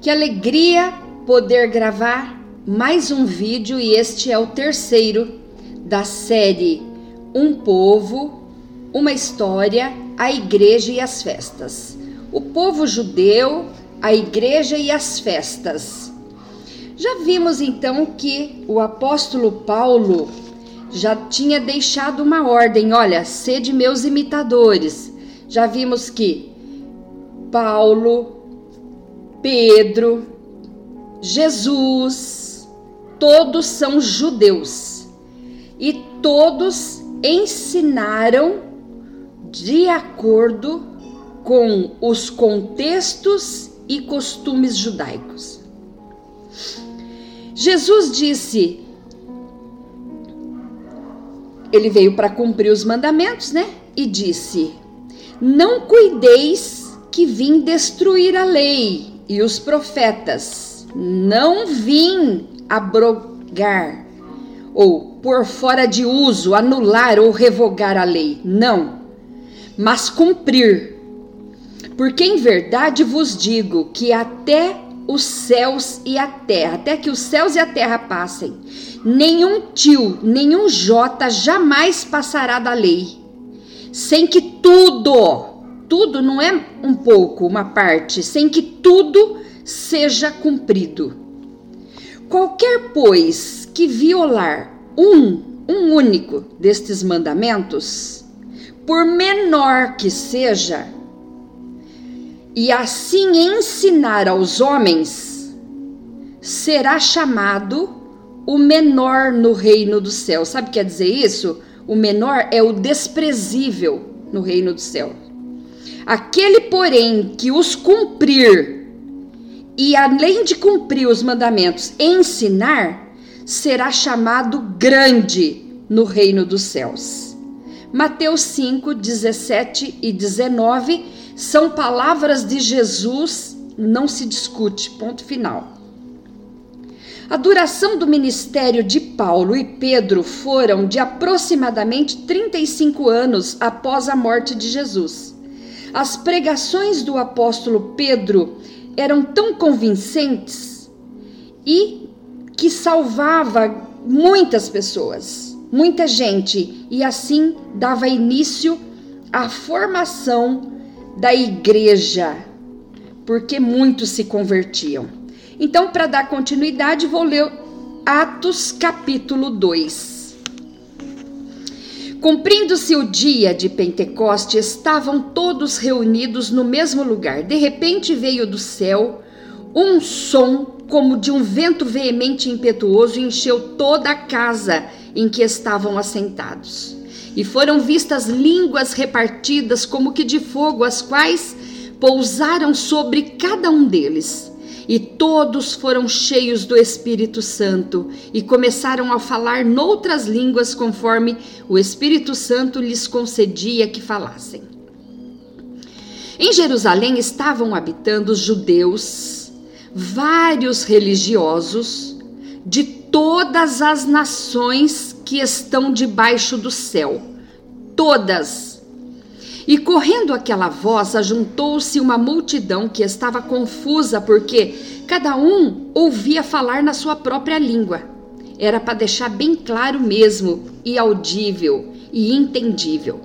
Que alegria poder gravar mais um vídeo e este é o terceiro da série Um Povo, uma História, a Igreja e as Festas. O povo judeu, a Igreja e as Festas. Já vimos então que o apóstolo Paulo já tinha deixado uma ordem: olha, sede meus imitadores. Já vimos que Paulo, Pedro, Jesus, todos são judeus e todos ensinaram de acordo com os contextos e costumes judaicos. Jesus disse, ele veio para cumprir os mandamentos, né? E disse: Não cuideis que vim destruir a lei e os profetas. Não vim abrogar ou por fora de uso, anular ou revogar a lei. Não, mas cumprir. Porque em verdade vos digo que até os céus e a terra, até que os céus e a terra passem, nenhum tio, nenhum jota jamais passará da lei, sem que tudo tudo não é um pouco, uma parte, sem que tudo seja cumprido. Qualquer, pois, que violar um, um único destes mandamentos, por menor que seja, e assim ensinar aos homens, será chamado o menor no reino do céu. Sabe o que quer dizer isso? O menor é o desprezível no reino do céu. Aquele, porém, que os cumprir e além de cumprir os mandamentos, ensinar, será chamado grande no reino dos céus. Mateus 5, 17 e 19 são palavras de Jesus, não se discute, ponto final. A duração do ministério de Paulo e Pedro foram de aproximadamente 35 anos após a morte de Jesus. As pregações do apóstolo Pedro eram tão convincentes e que salvava muitas pessoas, muita gente, e assim dava início à formação da igreja, porque muitos se convertiam. Então, para dar continuidade, vou ler Atos capítulo 2. Cumprindo-se o dia de Pentecoste, estavam todos reunidos no mesmo lugar. De repente veio do céu um som como de um vento veemente e impetuoso e encheu toda a casa em que estavam assentados. E foram vistas línguas repartidas como que de fogo, as quais pousaram sobre cada um deles e todos foram cheios do Espírito Santo e começaram a falar noutras línguas conforme o Espírito Santo lhes concedia que falassem. Em Jerusalém estavam habitando os judeus, vários religiosos de todas as nações que estão debaixo do céu. Todas e correndo aquela voz, ajuntou-se uma multidão que estava confusa, porque cada um ouvia falar na sua própria língua. Era para deixar bem claro mesmo, e audível e entendível.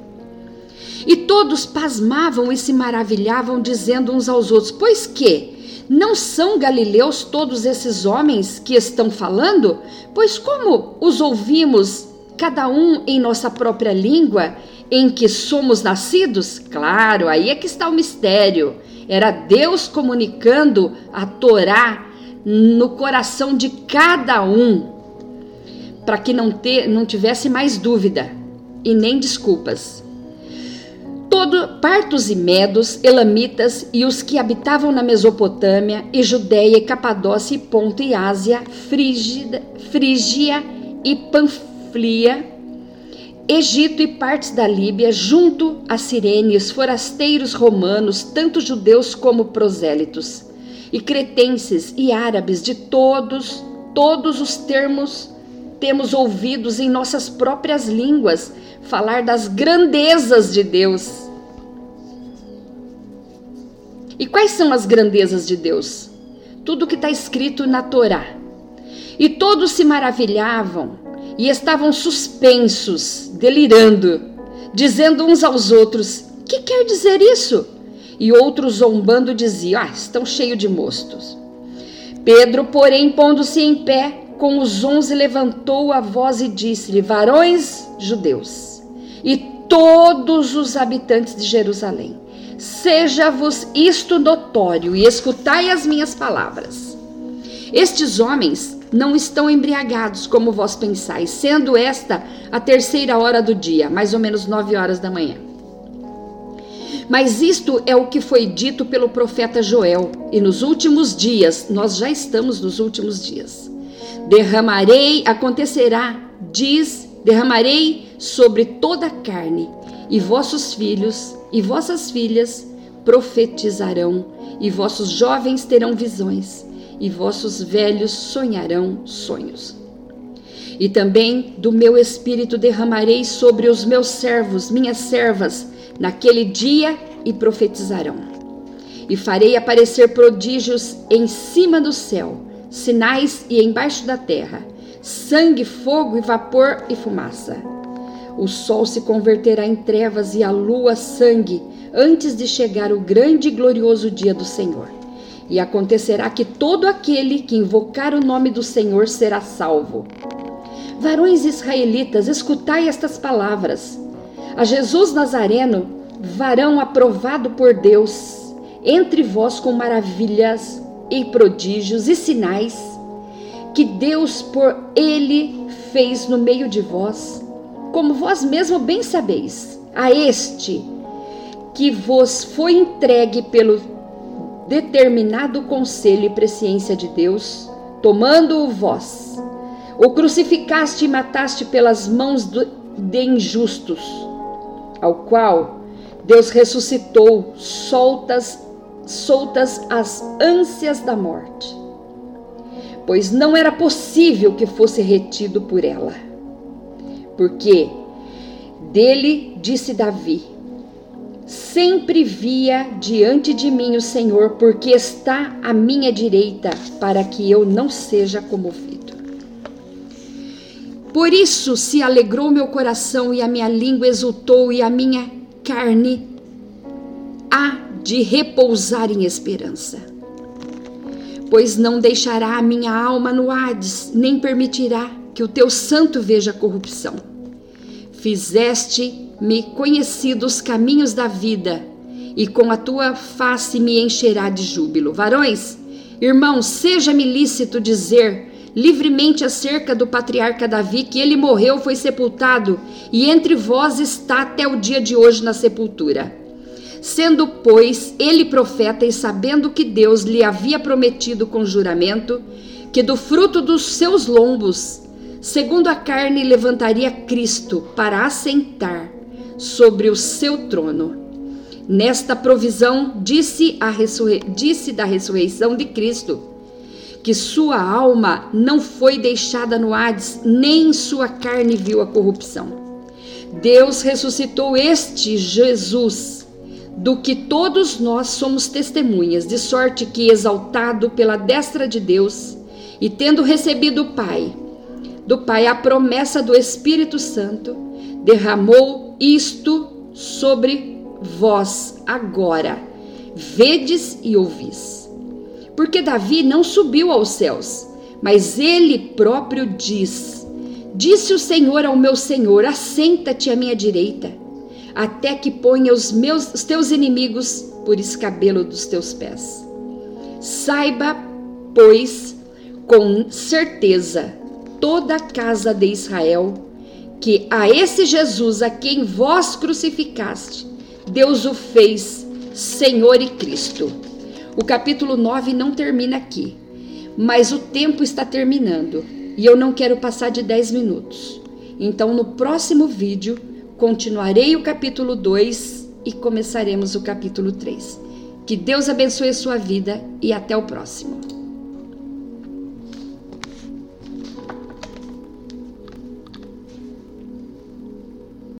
E todos pasmavam e se maravilhavam, dizendo uns aos outros: Pois que? Não são galileus todos esses homens que estão falando? Pois como os ouvimos, cada um em nossa própria língua, em que somos nascidos? Claro, aí é que está o mistério. Era Deus comunicando a Torá no coração de cada um, para que não, ter, não tivesse mais dúvida e nem desculpas. Todo, partos e medos, elamitas e os que habitavam na Mesopotâmia e Judéia e Capadócia e Ponto e Ásia, Frígida, Frígia e Panflia, Egito e partes da Líbia, junto a Sirenes, forasteiros romanos, tanto judeus como prosélitos, e cretenses e árabes de todos, todos os termos temos ouvidos em nossas próprias línguas falar das grandezas de Deus. E quais são as grandezas de Deus? tudo que está escrito na Torá. E todos se maravilhavam e estavam suspensos, delirando, dizendo uns aos outros: Que quer dizer isso? E outros zombando diziam: Ah, estão cheios de mostos. Pedro, porém, pondo-se em pé, com os onze levantou a voz e disse-lhe: Varões judeus, e todos os habitantes de Jerusalém, seja-vos isto notório e escutai as minhas palavras. Estes homens não estão embriagados, como vós pensais, sendo esta a terceira hora do dia, mais ou menos nove horas da manhã. Mas isto é o que foi dito pelo profeta Joel, e nos últimos dias, nós já estamos nos últimos dias. Derramarei, acontecerá, diz, derramarei sobre toda a carne, e vossos filhos e vossas filhas profetizarão, e vossos jovens terão visões, e vossos velhos sonharão sonhos. E também do meu espírito derramarei sobre os meus servos, minhas servas, naquele dia e profetizarão. E farei aparecer prodígios em cima do céu, sinais e embaixo da terra, sangue, fogo e vapor e fumaça. O sol se converterá em trevas e a lua sangue, antes de chegar o grande e glorioso dia do Senhor. E acontecerá que todo aquele que invocar o nome do Senhor será salvo. Varões israelitas, escutai estas palavras. A Jesus Nazareno, varão aprovado por Deus, entre vós com maravilhas e prodígios e sinais, que Deus por ele fez no meio de vós, como vós mesmo bem sabeis, a este que vos foi entregue pelo determinado conselho e presciência de Deus, tomando-o vós, o crucificaste e mataste pelas mãos de injustos, ao qual Deus ressuscitou, soltas, soltas as ânsias da morte, pois não era possível que fosse retido por ela. Porque dele disse Davi: Sempre via diante de mim o Senhor, porque está à minha direita, para que eu não seja comovido. Por isso se alegrou meu coração e a minha língua exultou e a minha carne há de repousar em esperança. Pois não deixará a minha alma no Hades, nem permitirá que o teu santo veja corrupção. Fizeste-me conhecido os caminhos da vida, e com a tua face me encherá de júbilo. Varões, irmãos, seja-me lícito dizer livremente acerca do patriarca Davi que ele morreu, foi sepultado, e entre vós está até o dia de hoje na sepultura. Sendo, pois, ele profeta e sabendo que Deus lhe havia prometido com juramento que do fruto dos seus lombos, segundo a carne, levantaria Cristo para assentar sobre o seu trono. Nesta provisão disse, disse da ressurreição de Cristo que sua alma não foi deixada no Hades, nem sua carne viu a corrupção. Deus ressuscitou este Jesus, do que todos nós somos testemunhas, de sorte que, exaltado pela destra de Deus, e tendo recebido o Pai, do Pai a promessa do Espírito Santo, derramou isto sobre vós agora. Vedes e ouvis porque Davi não subiu aos céus, mas ele próprio diz: Disse o Senhor ao meu Senhor: Assenta-te à minha direita, até que ponha os meus os teus inimigos por escabelo dos teus pés. Saiba, pois, com certeza, toda a casa de Israel, que a esse Jesus a quem vós crucificaste, Deus o fez Senhor e Cristo o capítulo 9 não termina aqui, mas o tempo está terminando e eu não quero passar de 10 minutos. Então, no próximo vídeo, continuarei o capítulo 2 e começaremos o capítulo 3. Que Deus abençoe a sua vida e até o próximo.